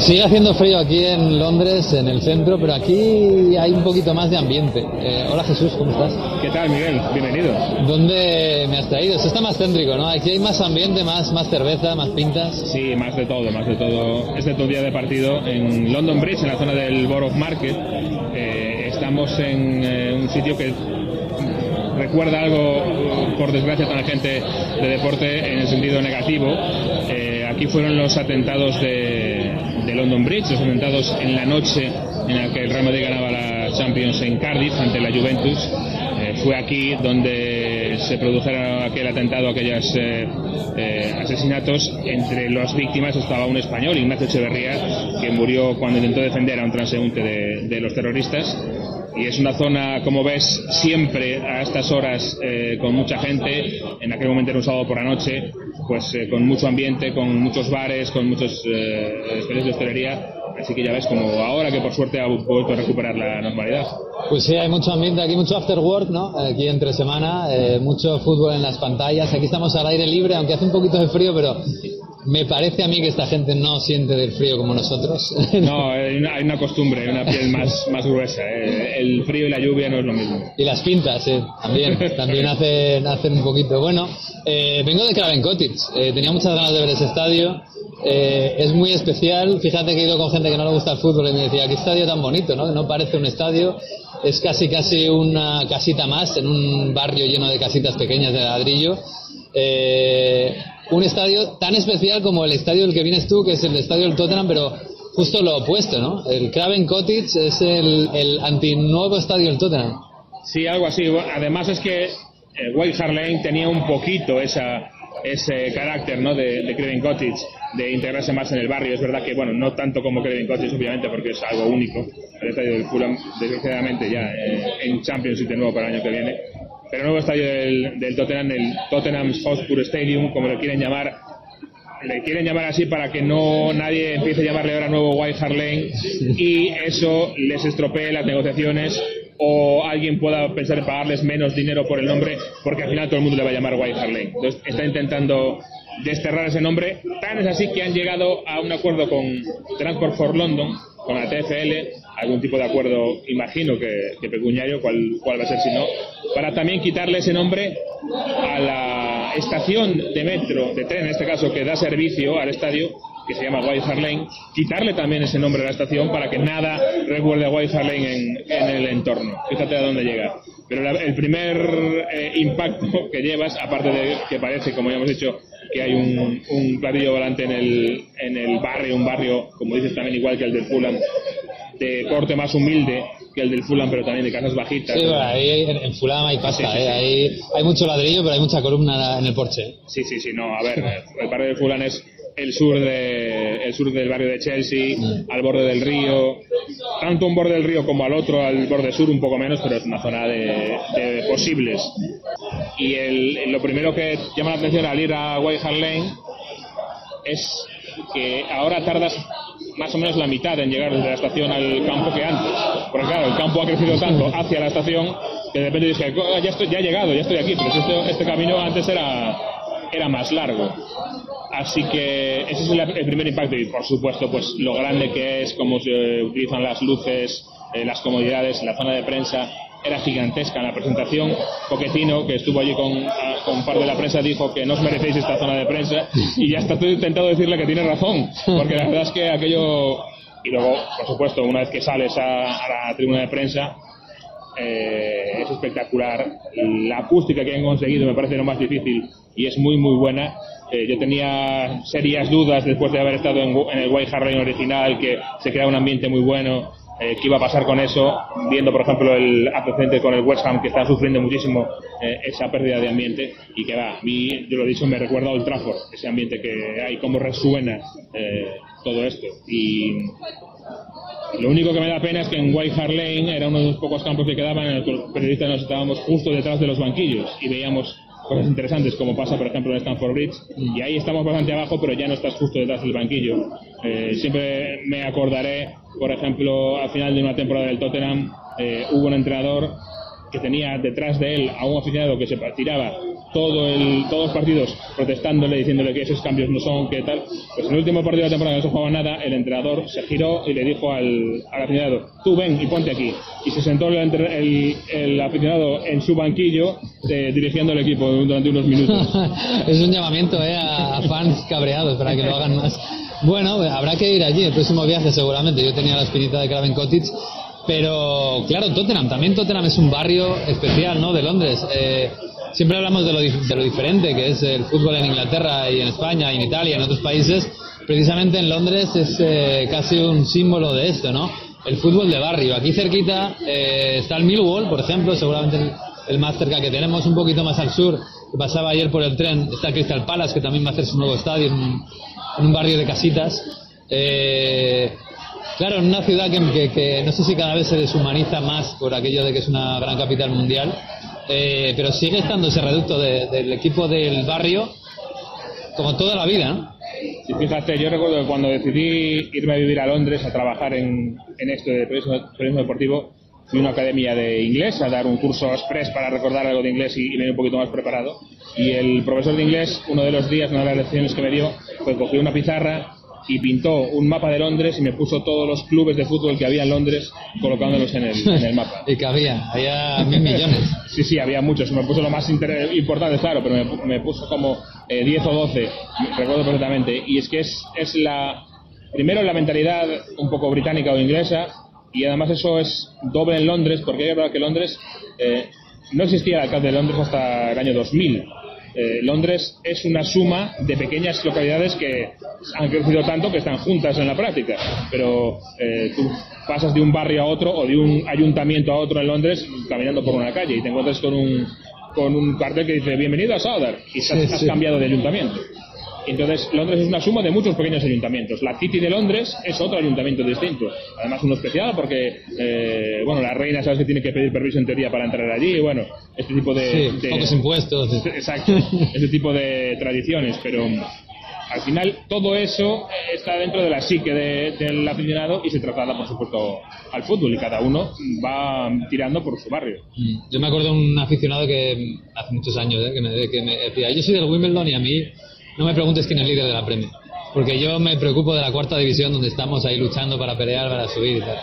Sigue haciendo frío aquí en Londres, en el centro, pero aquí hay un poquito más de ambiente. Eh, hola Jesús, ¿cómo estás? ¿Qué tal Miguel? Bienvenido. ¿Dónde me has traído? Esto está más céntrico, ¿no? Aquí hay más ambiente, más, más cerveza, más pintas. Sí, más de todo, más de todo. Este es tu día de partido en London Bridge, en la zona del Borough Market. Eh, estamos en eh, un sitio que recuerda algo, por desgracia, a la gente de deporte en el sentido negativo. aquí fueron los atentados de, de London Bridge, los atentados en la noche en la que el Real Madrid ganaba la Champions en Cardiff ante la Juventus. Eh, fue aquí donde se produjeron aquel atentado, aquellos eh, eh, asesinatos. Entre las víctimas estaba un español, Ignacio Echeverría, que murió cuando intentó defender a un transeúnte de, los terroristas y es una zona, como ves, siempre a estas horas con mucha gente. En aquel momento era un sábado por la noche, pues con mucho ambiente, con muchos bares, con muchos eh, de hostelería. Así que ya ves como ahora que por suerte ha vuelto a recuperar la normalidad. Pues sí, hay mucho ambiente aquí, mucho after work, ¿no? Aquí entre semana, eh, mucho fútbol en las pantallas. Aquí estamos al aire libre, aunque hace un poquito de frío, pero me parece a mí que esta gente no siente del frío como nosotros. No, hay una, costumbre, hay una piel más, más gruesa. ¿eh? El frío y la lluvia no es lo mismo. Y las pintas, eh, también, también hacen, hacen un poquito. Bueno, eh, vengo de Craven Cottage. Eh, tenía muchas ganas de ver ese estadio. Eh, es muy especial. Fíjate que he ido con gente que no le gusta el fútbol y me decía, qué estadio tan bonito, ¿no? No parece un estadio, es casi casi una casita más en un barrio lleno de casitas pequeñas de ladrillo. Eh, un estadio tan especial como el estadio del que vienes tú, que es el estadio del Tottenham, pero justo lo opuesto, ¿no? El Craven Cottage es el, el antinuevo estadio del Tottenham. Sí, algo así. Además es que eh, White Hart Lane tenía un poquito esa, ese carácter ¿no? de, de Craven Cottage, de integrarse más en el barrio. Es verdad que, bueno, no tanto como Craven Cottage, obviamente, porque es algo único. El estadio del Fulham, desgraciadamente, ya eh, en Champions y de nuevo para el año que viene pero nuevo estadio del, Tottenham, el Tottenham Hotspur Stadium, como lo quieren llamar, le quieren llamar así para que no nadie empiece a llamarle ahora nuevo White Hart Lane y eso les estropee las negociaciones o alguien pueda pensar en pagarles menos dinero por el nombre porque al final todo el mundo le va a llamar White Hart Lane. Entonces está intentando desterrar ese nombre. Tan es así que han llegado a un acuerdo con Transport for London, con la TFL, algún tipo de acuerdo, imagino que, que pecuniario, cuál, cuál va a ser si no, para también quitarle ese nombre a la estación de metro, de tren en este caso, que da servicio al estadio, que se llama White Lane, quitarle también ese nombre a la estación para que nada recuerde a White Lane en, en, el entorno. Fíjate a dónde llega. Pero la, el primer eh, impacto que llevas, aparte de que parece, como ya hemos dicho, que hay un, un platillo volante en el, en el barrio, un barrio, como dices también igual que el del Fulham, de corte más humilde que el del Fulham, pero también de casas bajitas. Sí, bueno, ahí en, en Fulham hay pasta, sí, sí, ¿eh? Ahí hay mucho ladrillo, pero hay mucha columna en el porche. Sí, sí, sí, no, a ver, el barrio de Fulham es el sur de el sur del barrio de Chelsea, mm. al borde del río, tanto un borde del río como al otro, al borde sur un poco menos, pero es una zona de, de posibles. Y el, lo primero que llama la atención al ir a White Hart Lane es que ahora tardas más o menos la mitad en llegar desde la estación al campo que antes. Porque claro, el campo ha crecido tanto hacia la estación que de repente ya, estoy, ya he llegado, ya estoy aquí, pero este, este camino antes era, era más largo. Así que ese es el, el, primer impacto y por supuesto pues lo grande que es, cómo se utilizan las luces, eh, las comodidades, la zona de prensa era gigantesca la presentación. Poquetino, que estuvo allí con, con par de la prensa, dijo que no os merecéis esta zona de prensa y ya está todo intentado decirle que tiene razón, porque la verdad es que aquello... Y luego, por supuesto, una vez que sales a, la tribuna de prensa, eh, es espectacular. La acústica que han conseguido me parece lo más difícil y es muy, muy buena. Eh, yo tenía serias dudas después de haber estado en, el White Hart original, que se crea un ambiente muy bueno eh, qué iba a pasar con eso, viendo por ejemplo el antecedente con el West Ham que está sufriendo muchísimo eh, esa pérdida de ambiente. Y que va, a mí, yo lo he dicho, me recuerda a Old Trafford, ese ambiente que hay, cómo resuena eh, todo esto. Y lo único que me da pena es que en White Hart Lane era uno de los pocos campos que quedaban en el que los periodistas nos estábamos justo detrás de los banquillos y veíamos cosas interesantes como pasa por ejemplo en Stanford Bridge. Y ahí estamos bastante abajo pero ya no estás justo detrás del banquillo. Eh, siempre me acordaré por ejemplo al final de una temporada del Tottenham eh, hubo un entrenador que tenía detrás de él a un aficionado que se tiraba todo el, todos los partidos protestándole, diciéndole que esos cambios no son, que tal. Pues en el último partido de la temporada no se jugaba nada, el entrenador se giró y le dijo al, aficionado, tú ven y ponte aquí. Y se sentó el, el, el aficionado en su banquillo eh, dirigiendo el equipo durante unos minutos. es un llamamiento eh, a fans cabreados para que lo hagan más. Bueno, habrá que ir allí el próximo viaje seguramente. Yo tenía la espinita de Craven Cottage pero claro, Tottenham, también Tottenham es un barrio especial, ¿no? De Londres. Eh, siempre hablamos de lo, de lo diferente que es el fútbol en Inglaterra y en España y en Italia y en otros países. Precisamente en Londres es eh, casi un símbolo de esto, ¿no? El fútbol de barrio. Aquí cerquita eh, está el Millwall, por ejemplo, seguramente el, más cerca que tenemos, un poquito más al sur, que pasaba ayer por el tren, está Crystal Palace, que también va a hacer su nuevo estadio en, un barrio de casitas. Eh, Claro, en una ciudad que, no sé si cada vez se deshumaniza más por aquello de que es una gran capital mundial, eh, pero sigue estando ese reducto del equipo del barrio como toda la vida, ¿no? Fíjate, yo recuerdo que cuando decidí irme a vivir a Londres a trabajar en, esto de periodismo, deportivo, fui a una academia de inglés a dar un curso express para recordar algo de inglés y venir un poquito más preparado. Y el profesor de inglés, uno de los días, una de las lecciones que me dio, fue coger una pizarra y pintó un mapa de Londres y me puso todos los clubes de fútbol que había en Londres colocándolos en el, en el mapa. y que había, había mil millones. sí, sí, había muchos. Me puso lo más importante, claro, pero me, puso como 10 eh, o 12, recuerdo perfectamente. Y es que es, es la, primero la mentalidad un poco británica o inglesa y además eso es doble en Londres porque hay que que Londres eh, no existía el alcalde de Londres hasta el año 2000 eh, Londres es una suma de pequeñas localidades que han crecido tanto que están juntas en la práctica. Pero eh, tú pasas de un barrio a otro o de un ayuntamiento a otro en Londres caminando por una calle y te encuentras con un, con un cartel que dice bienvenido a Southwark y has cambiado de ayuntamiento. Entonces, Londres es una suma de muchos pequeños ayuntamientos. La City de Londres es otro ayuntamiento distinto. Además, uno especial porque, eh, bueno, la reina sabes que tiene que pedir permiso en teoría para entrar allí. Y bueno, este tipo de. Sí, pocos impuestos. Exacto. este tipo de tradiciones. Pero al final, todo eso está dentro de la psique del aficionado y se traslada, por supuesto, al fútbol. Y cada uno va tirando por su barrio. Mm. Yo me acuerdo de un aficionado que hace muchos años ¿eh? que, me, que me decía: Yo soy del Wimbledon y a mí no me preguntes quién es líder de la Premier, porque yo me preocupo de la cuarta división donde estamos ahí luchando para pelear, para subir y tal.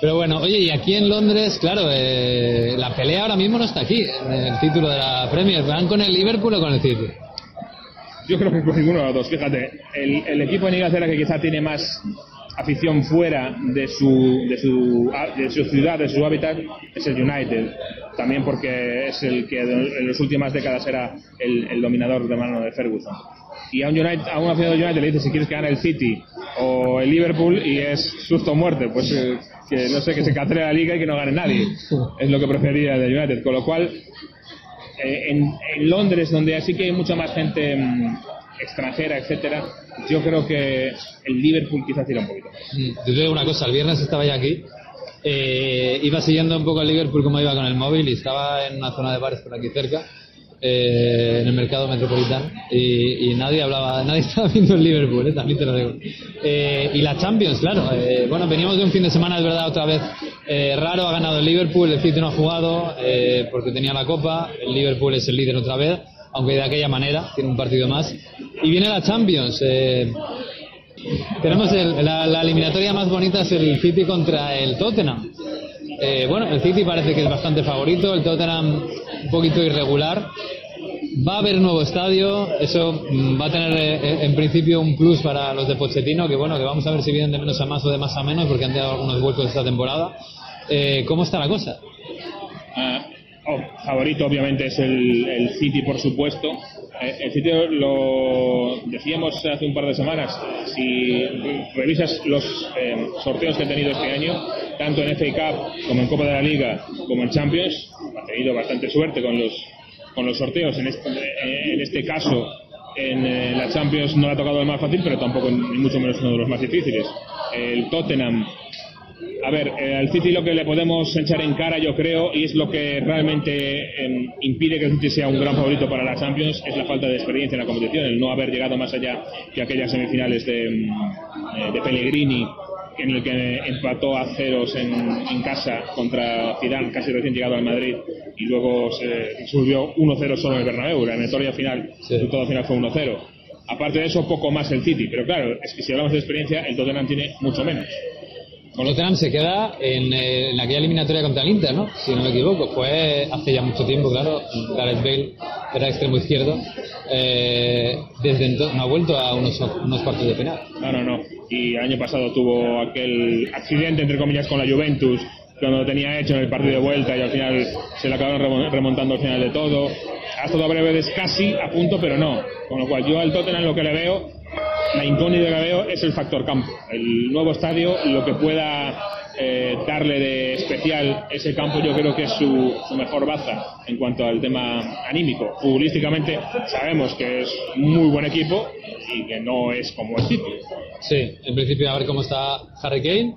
Pero bueno, oye, y aquí en Londres, claro, eh, la pelea ahora mismo no está aquí, el título de la Premier. ¿Van con el Liverpool o con el City? Yo creo que con ninguno de los dos. Fíjate, el, el equipo de Inglaterra que quizá tiene más afición fuera de su, de su, de su ciudad, de su hábitat, es el United. También porque es el que en las últimas décadas era el, el dominador de mano de Ferguson y a un, United, a un aficionado de United le dice si quieres que gane el City o el Liverpool y es susto muerte, pues eh, que no sé, que se cancele la liga y que no gane nadie. Es lo que preferiría de United. Con lo cual, eh, en, en, Londres, donde así que hay mucha más gente mm, extranjera, etcétera, yo creo que el Liverpool quizás tira un poquito más. Mm, yo digo una cosa, el viernes estaba ya aquí. Eh, iba siguiendo un poco el Liverpool como iba con el móvil y estaba en una zona de bares por aquí cerca eh, en el mercado metropolitano y, nadie hablaba, nadie estaba viendo el Liverpool, eh, también te lo digo. Eh, y la Champions, claro. bueno, veníamos de un fin de semana, es verdad, otra vez raro, ha ganado el Liverpool, el City no ha jugado porque tenía la Copa, el Liverpool es el líder otra vez, aunque de aquella manera, tiene un partido más. Y viene la Champions. tenemos la, la eliminatoria más bonita es el City contra el Tottenham. Bueno, el City parece que es bastante favorito, el Tottenham un poquito irregular. Va a haber nuevo estadio, eso mm, va a tener eh, en principio un plus para los de Pochettino, que bueno, que vamos a ver si vienen de menos a más o de más a menos, porque han dado algunos vuelcos esta temporada. Eh, ¿Cómo está la cosa? Ah, oh, favorito obviamente es el, City, por supuesto. Eh, el City lo decíamos hace un par de semanas, si revisas los sorteos que ha tenido este año, tanto en FA Cup como en Copa de la Liga como en Champions, ha tenido bastante suerte con los, con los sorteos. En este, en este caso, en eh, la Champions no le ha tocado el más fácil, pero tampoco ni mucho menos uno de los más difíciles. El Tottenham. A ver, eh, al City lo que le podemos echar en cara, yo creo, y es lo que realmente em, impide que el City sea un gran favorito para la Champions, es la falta de experiencia en la competición, el no haber llegado más allá que aquellas semifinales de, em, eh, de Pellegrini en el que empató a ceros en, en casa contra Zidane, casi recién llegado al Madrid, y luego se subió 1-0 solo en el Bernabéu. La victoria final, Sí. el todo final fue 1-0. Aparte de eso, poco más el City. Pero claro, es que si hablamos de experiencia, el Tottenham tiene mucho menos. Con Tottenham se queda en, eh, en aquella eliminatoria contra el Inter, ¿no? Si no me equivoco. Fue hace ya mucho tiempo, claro. Gareth Bale era extremo izquierdo. Eh, desde entonces no ha vuelto a unos, unos cuartos de final. No, no, no. Y año pasado tuvo aquel accidente, entre comillas, con la Juventus, cuando lo tenía hecho en el partido de vuelta y al final se le acabaron remo- remontando al final de todo. Ha estado a breves casi a punto, pero no. Con lo cual yo al Tottenham lo que le veo, la incógnita que veo es el factor campo. El nuevo estadio, lo que pueda eh, darle de especial ese campo, yo creo que es su, su mejor baza en cuanto al tema anímico. Futbolísticamente sabemos que es muy buen equipo y que no es como el City. Sí, en principio a ver cómo está Harry Kane,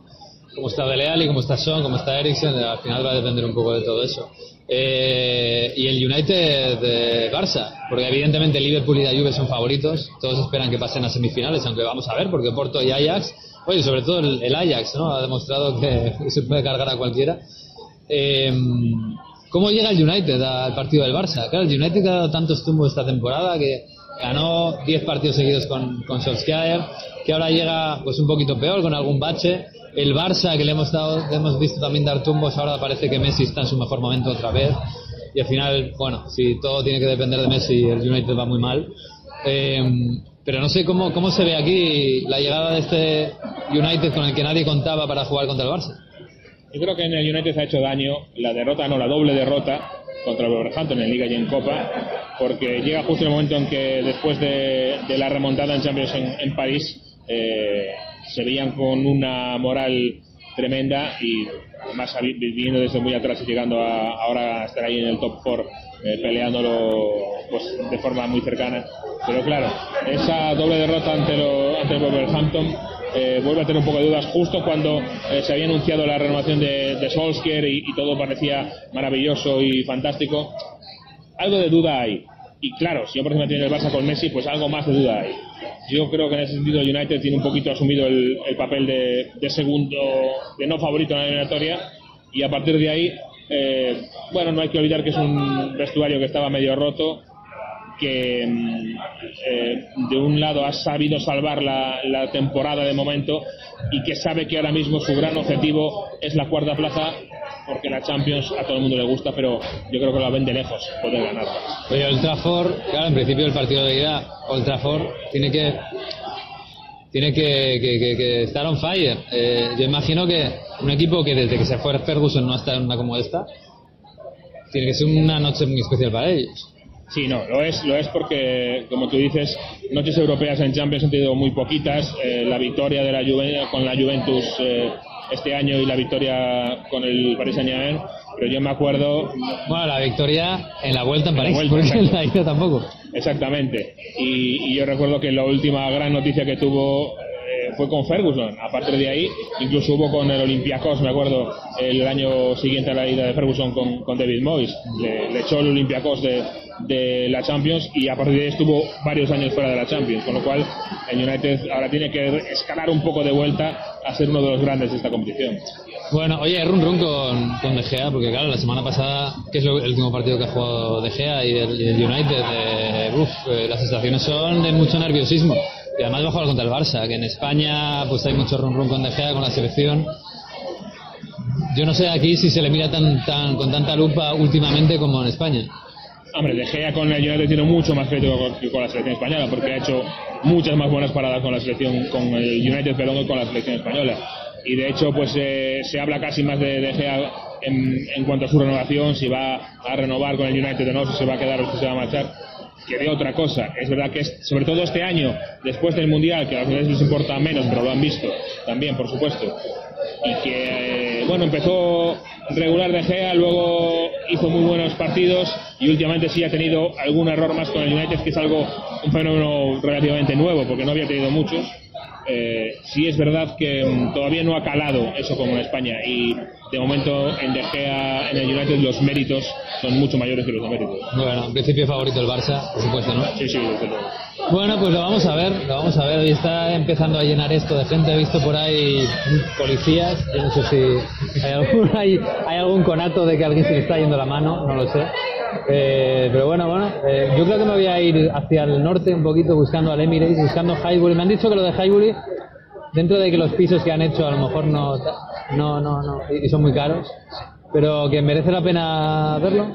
cómo está Dele Alli, cómo está Son, cómo está Eriksen. Al final va a depender un poco de todo eso. Eh, y el United de Barça, porque evidentemente Liverpool y la Juve son favoritos. Todos esperan que pasen a semifinales, aunque vamos a ver, porque Porto y Ajax, oye, sobre todo el, Ajax, ¿no? Ha demostrado que se puede cargar a cualquiera. Eh, ¿Cómo llega el United al partido del Barça? Claro, el United ha dado tantos tumbos esta temporada que ganó 10 partidos seguidos con, con Solskjaer, que ahora llega pues un poquito peor, con algún bache. El Barça, que le hemos, dado, hemos visto también dar tumbos, ahora parece que Messi está en su mejor momento otra vez. Y al final, bueno, si todo tiene que depender de Messi, el United va muy mal. Eh, pero no sé cómo, cómo se ve aquí la llegada de este United con el que nadie contaba para jugar contra el Barça. Yo creo que en el United ha hecho daño la derrota, no, la doble derrota contra Wolverhampton en Liga y en Copa, porque llega justo el momento en que después de, la remontada en Champions en, en París eh, se veían con una moral tremenda y además viviendo desde muy atrás y llegando a ahora a estar ahí en el top 4 eh, peleándolo pues de forma muy cercana. Pero claro esa doble derrota ante, lo, ante Wolverhampton eh, vuelve a tener un poco de dudas justo cuando eh, se había anunciado la renovación de, de Solskjaer y, todo parecía maravilloso y fantástico algo de duda hay. Y claro, si yo por ejemplo tiene el Barça con Messi, pues algo más de duda hay. Yo creo que en ese sentido United tiene un poquito asumido el, el papel de, de segundo, de no favorito en la eliminatoria. Y a partir de ahí, eh, bueno, no hay que olvidar que es un vestuario que estaba medio roto, que mm, eh, de un lado ha sabido salvar la, temporada de momento y que sabe que ahora mismo su gran objetivo es la cuarta plaza porque la Champions a todo el mundo le gusta pero yo creo que la ven de lejos poder ganarla Oye, Old Trafford, claro, en principio el partido de ida, Old Trafford tiene que tiene que estar on fire. Eh, yo imagino que un equipo que desde que se fue Ferguson no está en una como esta, tiene que ser una noche muy especial para ellos. Sí, no, lo es, lo es porque, como tú dices, noches europeas en Champions han tenido muy poquitas. Eh, la victoria de la Juve- con la Juventus eh, este año y la victoria con el Paris Saint-Germain, pero yo me acuerdo Bueno, la victoria en la vuelta en En la París, vuelta, porque en la ida tampoco. Exactamente. Y, y yo recuerdo que la última gran noticia que tuvo eh, fue con Ferguson. A partir de ahí, incluso hubo con el Olympiacos, me acuerdo, el año siguiente a la ida de Ferguson con, con David Moyes. Le, le echó el Olympiacos de, de la Champions y a partir de ahí estuvo varios años fuera de la Champions. Con lo cual, el United ahora tiene que escalar un poco de vuelta a ser uno de los grandes de esta competición. Bueno, oye, run run con, con De Gea, porque claro, la semana pasada, que es lo- el último partido que ha jugado De Gea y el, y el United, eh, uf, eh, las sensaciones son de mucho nerviosismo. Y además va a jugar contra el Barça, que en España pues hay mucho run run con De Gea, con la selección. Yo no sé aquí si se le mira tan, tan, con tanta lupa últimamente como en España. Hombre, De Gea con el United tiene mucho más crédito que con la selección española, porque ha hecho muchas más buenas paradas con la selección, con el United, perdón, que con la selección española. Y de hecho, pues eh, se habla casi más de De Gea en, en cuanto a su renovación, si va a renovar con el United o no, si se va a quedar o si se va a marchar, que de otra cosa. Es verdad que, es, sobre todo este año, después del Mundial, que a los les importa menos, pero lo han visto también, por supuesto, y que eh, bueno empezó regular de Gea luego hizo muy buenos partidos y últimamente sí ha tenido algún error más con el United que es algo un fenómeno relativamente nuevo porque no había tenido muchos. Eh, sí es verdad que mm, todavía no ha calado eso como en España y de momento en De Gea, en el United, los méritos son mucho mayores que los deméritos. Bueno, en principio favorito el Barça, por supuesto, ¿no? Sí, sí, desde luego. Bueno, pues lo vamos a ver, lo vamos a ver. Hoy está empezando a llenar esto de gente. He visto por ahí policías. Yo no sé si hay algún, hay, hay algún conato de que alguien se le está yendo la mano, no lo sé. Eh, pero bueno, bueno, eh, yo creo que me voy a ir hacia el norte un poquito buscando al Emirates, buscando Highbury. Me han dicho que lo de Highbury, dentro de que los pisos que han hecho a lo mejor no, no, no, no y son muy caros, pero que merece la pena verlo.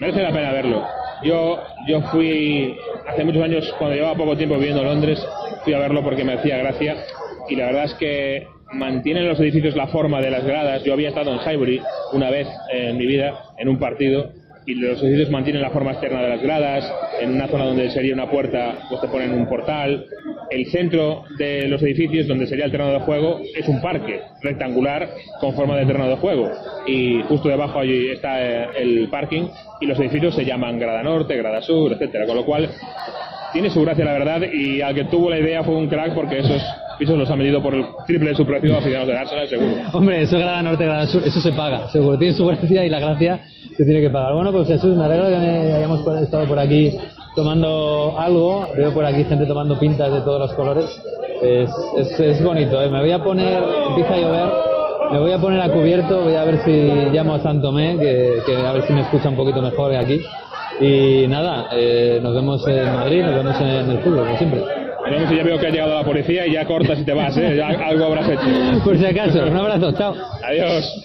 Merece la pena verlo. Yo, yo fui hace muchos años, cuando llevaba poco tiempo viviendo en Londres, fui a verlo porque me hacía gracia y la verdad es que mantienen los edificios la forma de las gradas. Yo había estado en Highbury una vez en mi vida en un partido y los edificios mantienen la forma externa de las gradas, en una zona donde sería una puerta, pues te ponen un portal. El centro de los edificios, donde sería el terreno de juego, es un parque rectangular con forma de terreno de juego. Y justo debajo allí está eh, el parking y los edificios se llaman Grada Norte, Grada Sur, etcétera. Con lo cual, tiene su gracia la verdad y al que tuvo la idea fue un crack porque esos pisos los ha medido por el triple de su precio a aficionados de Arsenal, seguro. Hombre, eso Grada Norte, eso se paga, seguro. Tiene su gracia y la gracia se tiene que pagar. Bueno, pues Jesús, me alegro que hayamos estado por aquí tomando algo. Veo por aquí gente tomando pintas de todos los colores. Es, es, es bonito, ¿eh? Me voy a poner, empieza a llover, me voy a poner a cubierto, voy a ver si llamo a Santomé, que, que a ver si me escucha un poquito mejor aquí. Y nada, eh, nos vemos en Madrid, nos vemos en el fútbol, como siempre. Y ya veo que ha llegado la policía y ya cortas y te vas, ¿eh? Ya algo habrás hecho. Por si acaso, un abrazo, chao. Adiós.